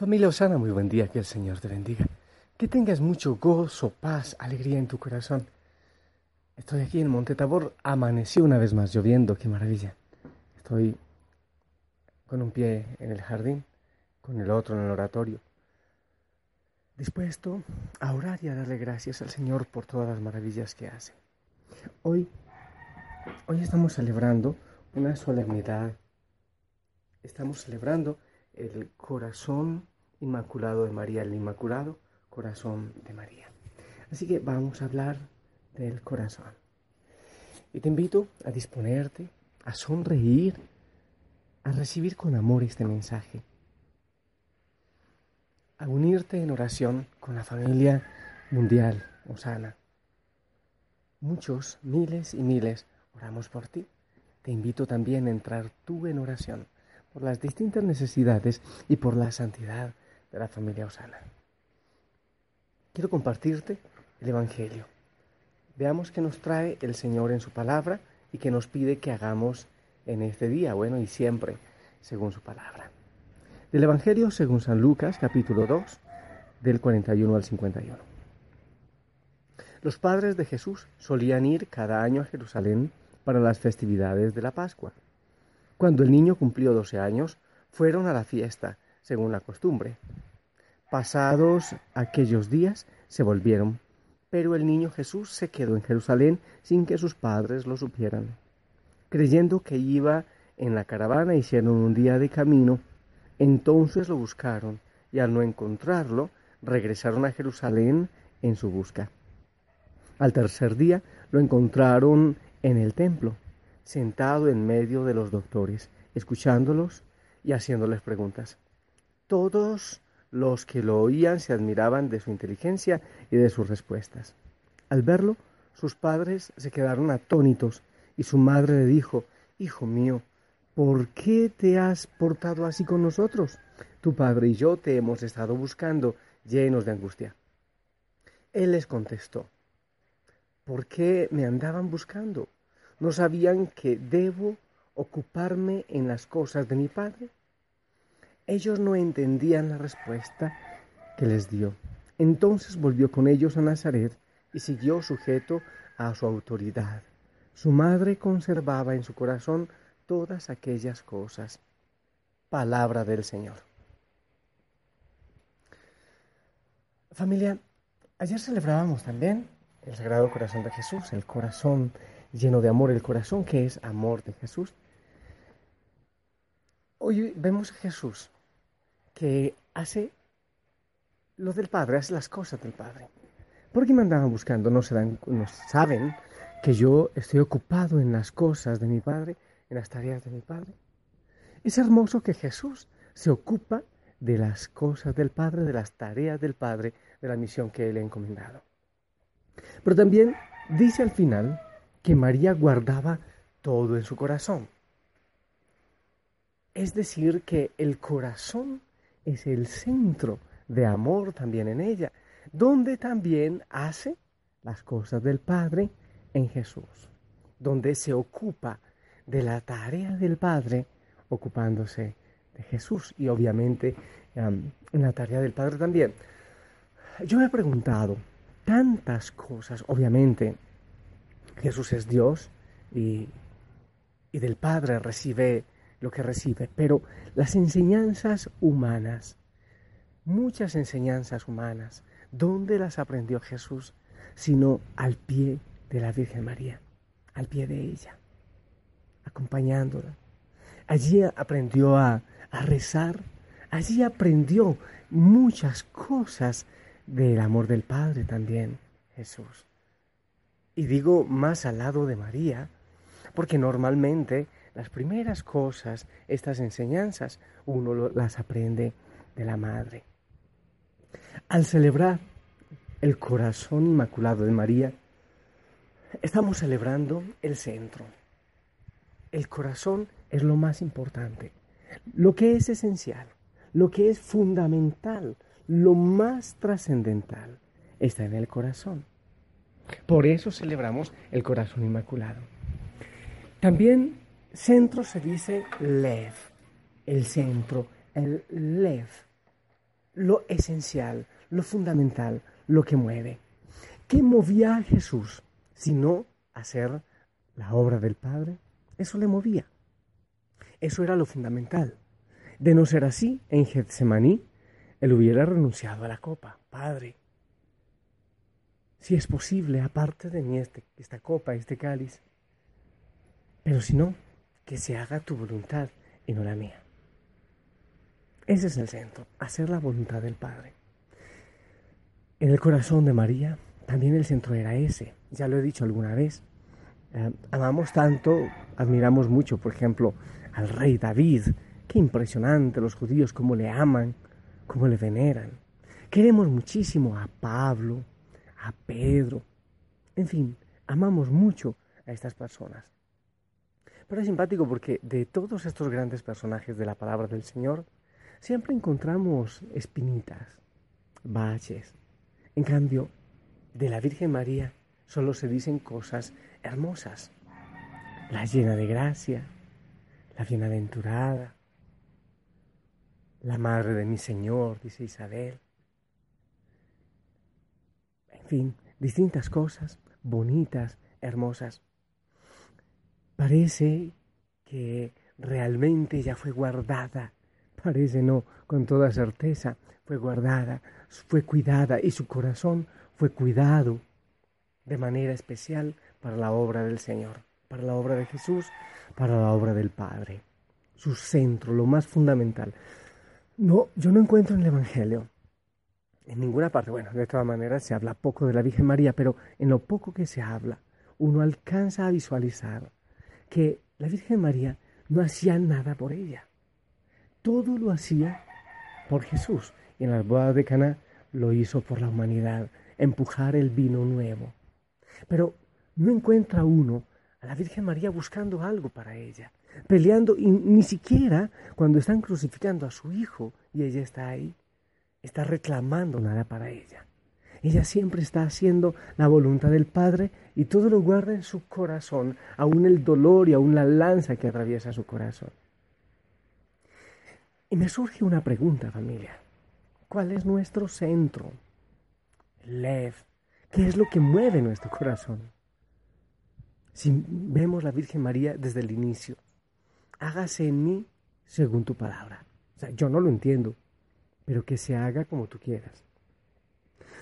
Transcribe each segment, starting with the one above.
Familia Osana, muy buen día, que el Señor te bendiga. Que tengas mucho gozo, paz, alegría en tu corazón. Estoy aquí en Monte Tabor, amaneció una vez más lloviendo, qué maravilla. Estoy con un pie en el jardín, con el otro en el oratorio, dispuesto a orar y a darle gracias al Señor por todas las maravillas que hace. Hoy, hoy estamos celebrando una solemnidad. Estamos celebrando el corazón inmaculado de María, el inmaculado corazón de María. Así que vamos a hablar del corazón. Y te invito a disponerte, a sonreír, a recibir con amor este mensaje, a unirte en oración con la familia mundial, Osana. Muchos, miles y miles, oramos por ti. Te invito también a entrar tú en oración por las distintas necesidades y por la santidad de la familia Osana. Quiero compartirte el Evangelio. Veamos qué nos trae el Señor en su palabra y qué nos pide que hagamos en este día, bueno, y siempre, según su palabra. Del Evangelio según San Lucas, capítulo 2, del 41 al 51. Los padres de Jesús solían ir cada año a Jerusalén para las festividades de la Pascua. Cuando el niño cumplió 12 años, fueron a la fiesta, según la costumbre. Pasados aquellos días, se volvieron, pero el niño Jesús se quedó en Jerusalén sin que sus padres lo supieran. Creyendo que iba en la caravana, hicieron un día de camino, entonces lo buscaron, y al no encontrarlo, regresaron a Jerusalén en su busca. Al tercer día lo encontraron en el templo sentado en medio de los doctores, escuchándolos y haciéndoles preguntas. Todos los que lo oían se admiraban de su inteligencia y de sus respuestas. Al verlo, sus padres se quedaron atónitos y su madre le dijo, Hijo mío, ¿por qué te has portado así con nosotros? Tu padre y yo te hemos estado buscando llenos de angustia. Él les contestó, ¿por qué me andaban buscando? ¿No sabían que debo ocuparme en las cosas de mi Padre? Ellos no entendían la respuesta que les dio. Entonces volvió con ellos a Nazaret y siguió sujeto a su autoridad. Su madre conservaba en su corazón todas aquellas cosas. Palabra del Señor. Familia, ayer celebrábamos también el Sagrado Corazón de Jesús, el corazón lleno de amor el corazón, que es amor de Jesús. Hoy vemos a Jesús que hace lo del Padre, hace las cosas del Padre. ¿Por qué me andaban buscando? No, se dan, no saben que yo estoy ocupado en las cosas de mi Padre, en las tareas de mi Padre. Es hermoso que Jesús se ocupa de las cosas del Padre, de las tareas del Padre, de la misión que Él ha encomendado. Pero también dice al final que María guardaba todo en su corazón. Es decir, que el corazón es el centro de amor también en ella, donde también hace las cosas del Padre en Jesús, donde se ocupa de la tarea del Padre ocupándose de Jesús y obviamente en la tarea del Padre también. Yo me he preguntado tantas cosas, obviamente Jesús es Dios y, del Padre recibe lo que recibe, pero las enseñanzas humanas, muchas enseñanzas humanas, ¿dónde las aprendió Jesús? Sino al pie de la Virgen María, al pie de ella, acompañándola. Allí aprendió a, a rezar, allí aprendió muchas cosas del amor del Padre también, Jesús. Y digo más al lado de María, porque normalmente las primeras cosas, estas enseñanzas, uno las aprende de la madre. Al celebrar el corazón inmaculado de María, estamos celebrando el centro. El corazón es lo más importante, lo que es esencial, lo que es fundamental, lo más trascendental, está en el corazón. Por eso celebramos el corazón inmaculado. También centro se dice lev, el centro, el lev. lo esencial, lo fundamental, lo que mueve. ¿Qué movía a Jesús sino hacer la obra del Padre? Eso le movía. Eso era lo fundamental. De no ser así, en Getsemaní, él hubiera renunciado a la copa. Padre, si es posible, aparte de mí este, esta copa, este cáliz, pero si no, que se haga tu voluntad y no la mía. Ese es el centro, hacer la voluntad del Padre. En el corazón de María también el centro era ese, ya lo he dicho alguna vez. Eh, amamos tanto, admiramos mucho, por ejemplo, al rey David. Qué impresionante los judíos, cómo le aman, cómo le veneran. Queremos muchísimo a Pablo, a Pedro. En fin, amamos mucho a estas personas. Pero es simpático porque de todos estos grandes personajes de la palabra del Señor, siempre encontramos espinitas, baches. En cambio, de la Virgen María solo se dicen cosas hermosas. La llena de gracia, la bienaventurada, la madre de mi Señor, dice Isabel. Fin, distintas cosas bonitas, hermosas. Parece que realmente ya fue guardada, parece no, con toda certeza, fue guardada, fue cuidada y su corazón fue cuidado de manera especial para la obra del Señor para la obra de Jesús, para la obra del Padre. Su centro, lo más fundamental. No, yo no encuentro en el Evangelio, en ninguna parte, bueno, de todas maneras se habla poco de la Virgen María, pero en lo poco que se habla, uno alcanza a visualizar que la Virgen María no hacía nada por ella. Todo lo hacía por Jesús. Y en las bodas de Cana lo hizo por la humanidad, empujar el vino nuevo. Pero no encuentra uno a la Virgen María buscando algo para ella, peleando y ni siquiera cuando están crucificando a su hijo y ella está ahí, está reclamando nada para ella. Ella siempre está haciendo la voluntad del Padre y todo lo guarda en su corazón, aún el dolor y aún la lanza que atraviesa su corazón. Y me surge una pregunta, familia. ¿Cuál es nuestro centro? Lev. ¿Qué es lo que mueve nuestro corazón? Si vemos la Virgen María desde el inicio, hágase en mí según tu palabra. O sea, yo no lo entiendo, pero que se haga como tú quieras.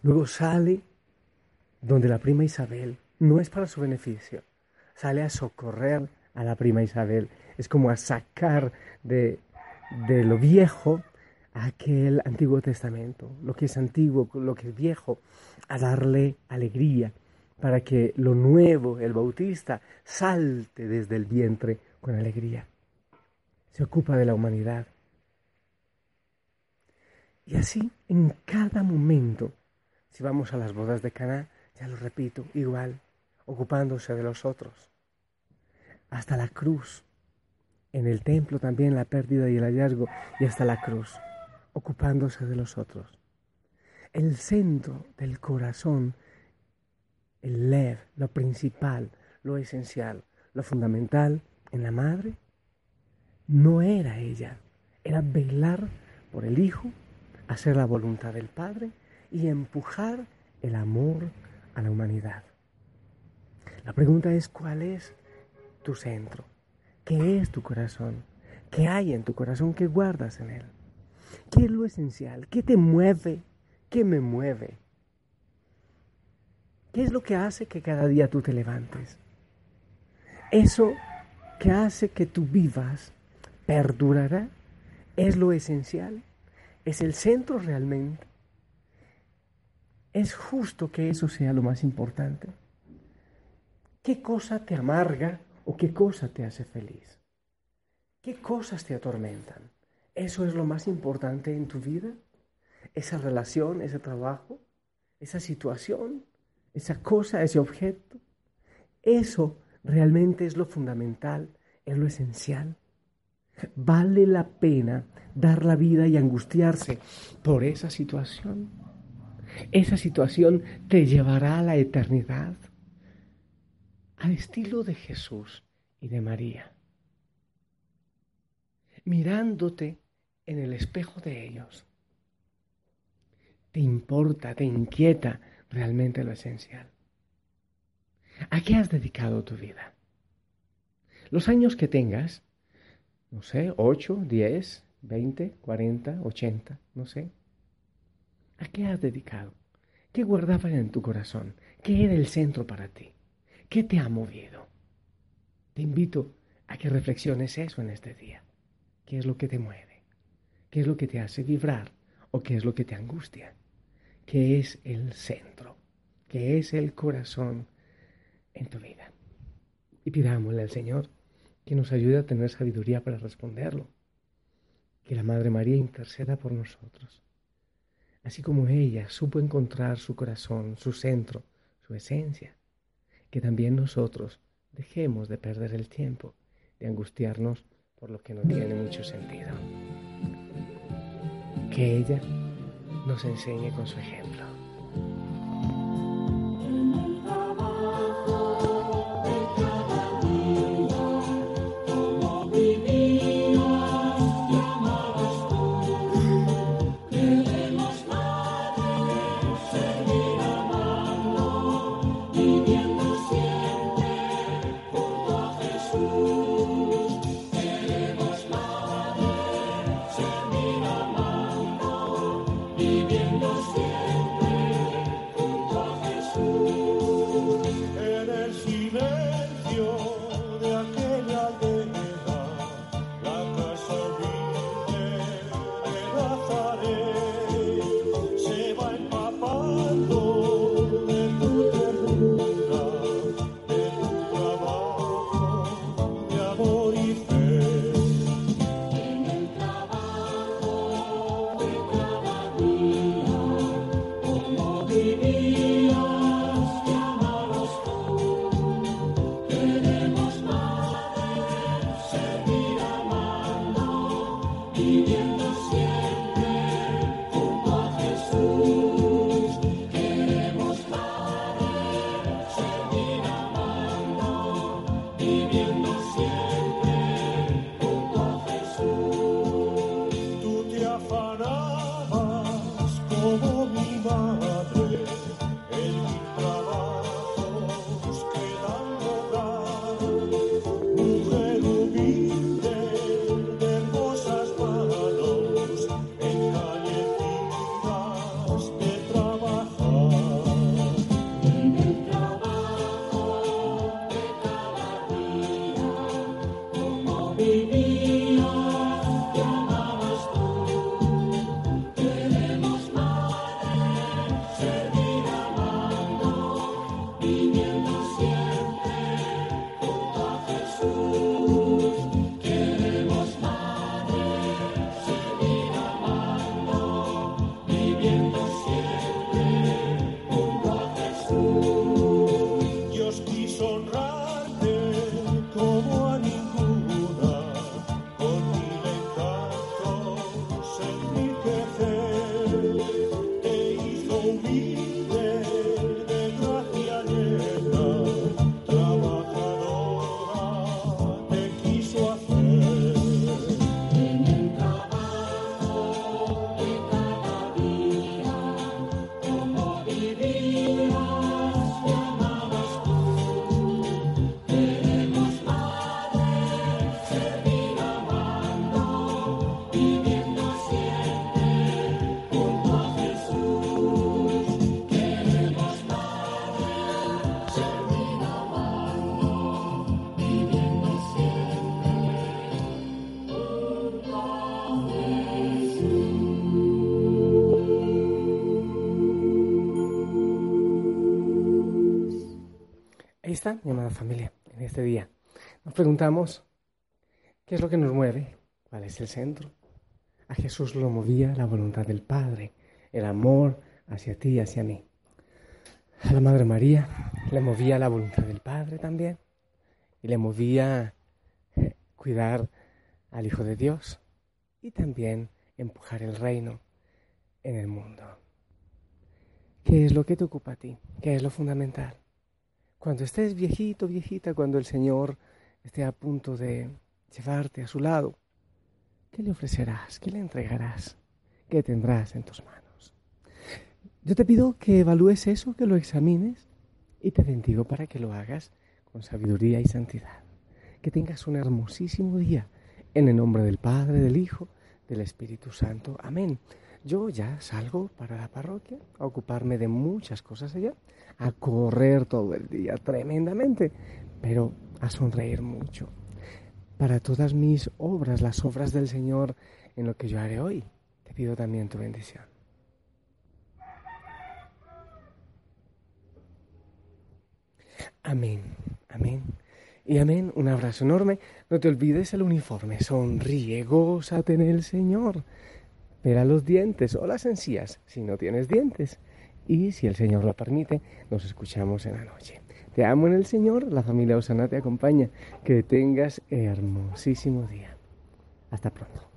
Luego sale donde la prima Isabel no es para su beneficio, sale a socorrer a la prima Isabel, es como a sacar de, de lo viejo aquel Antiguo Testamento, lo que es antiguo, lo que es viejo, a darle alegría, para que lo nuevo, el bautista, salte desde el vientre con alegría. Se ocupa de la humanidad. Y así, en cada momento, si vamos a las bodas de Caná, ya lo repito, igual, ocupándose de los otros. Hasta la cruz. En el templo también la pérdida y el hallazgo, y hasta la cruz, ocupándose de los otros. El centro del corazón el lev, lo principal, lo esencial, lo fundamental en la madre, no era ella, era velar por el Hijo, hacer la voluntad del Padre y empujar el amor a la humanidad. La pregunta es, ¿cuál es tu centro? ¿Qué es tu corazón? ¿Qué hay en tu corazón? ¿Qué guardas en él? ¿Qué es lo esencial? ¿Qué te mueve? ¿Qué me mueve? ¿Qué es lo que hace que cada día tú te levantes? Eso que hace que tú vivas perdurará. Es lo esencial. Es el centro realmente. Es justo que eso sea lo más importante. ¿Qué cosa te amarga o qué cosa te hace feliz? ¿Qué cosas te atormentan? ¿Eso es lo más importante en tu vida? ¿Esa relación, ese trabajo, esa situación? esa cosa, ese objeto. Eso realmente es lo fundamental, es lo esencial. Vale la pena dar la vida y angustiarse por esa situación. Esa situación te llevará a la eternidad, al estilo de Jesús y de María. Mirándote en el espejo de ellos, te importa, te inquieta realmente lo esencial. ¿A qué has dedicado tu vida? Los años que tengas, no sé, 8, 10, 20, 40, 80, no sé. ¿A qué has dedicado? ¿Qué guardabas en tu corazón? ¿Qué era el centro para ti? ¿Qué te ha movido? Te invito a que reflexiones eso en este día. ¿Qué es lo que te mueve? ¿Qué es lo que te hace vibrar? ¿O qué es lo que te angustia? ¿Qué es el centro? ¿Qué es el corazón en tu vida? Y pidámosle al Señor que nos ayude a tener sabiduría para responderlo. Que la Madre María interceda por nosotros. Así como ella supo encontrar su corazón, su centro, su esencia, que también nosotros dejemos de perder el tiempo, de angustiarnos por lo que no tiene mucho sentido. Que ella nos enseñe con su ejemplo. viviendo sin Ahí está, mi amada familia, en este día. Nos preguntamos, ¿qué es lo que nos mueve? ¿Cuál es el centro? A Jesús lo movía la voluntad del Padre, el amor hacia ti y hacia mí. A la Madre María le movía la voluntad del Padre también y le movía eh, cuidar al Hijo de Dios y también empujar el reino en el mundo. ¿Qué es lo que te ocupa a ti? ¿Qué es lo fundamental? Cuando estés viejito, viejita, cuando el Señor esté a punto de llevarte a su lado, ¿qué le ofrecerás? ¿Qué le entregarás? ¿Qué tendrás en tus manos? Yo te pido que evalúes eso, que lo examines y te bendigo para que lo hagas con sabiduría y santidad. Que tengas un hermosísimo día en el nombre del Padre, del Hijo, del Espíritu Santo. Amén. Yo ya salgo para la parroquia a ocuparme de muchas cosas allá, a correr todo el día tremendamente, pero a sonreír mucho. Para todas mis obras, las obras del Señor en lo que yo haré hoy, te pido también tu bendición. Amén, amén. Y amén, un abrazo enorme. No te olvides el uniforme. Sonríe, gózate en el Señor. Pera los dientes o las encías si no tienes dientes. Y si el Señor lo permite, nos escuchamos en la noche. Te amo en el Señor, la familia Osana te acompaña. Que tengas hermosísimo día. Hasta pronto.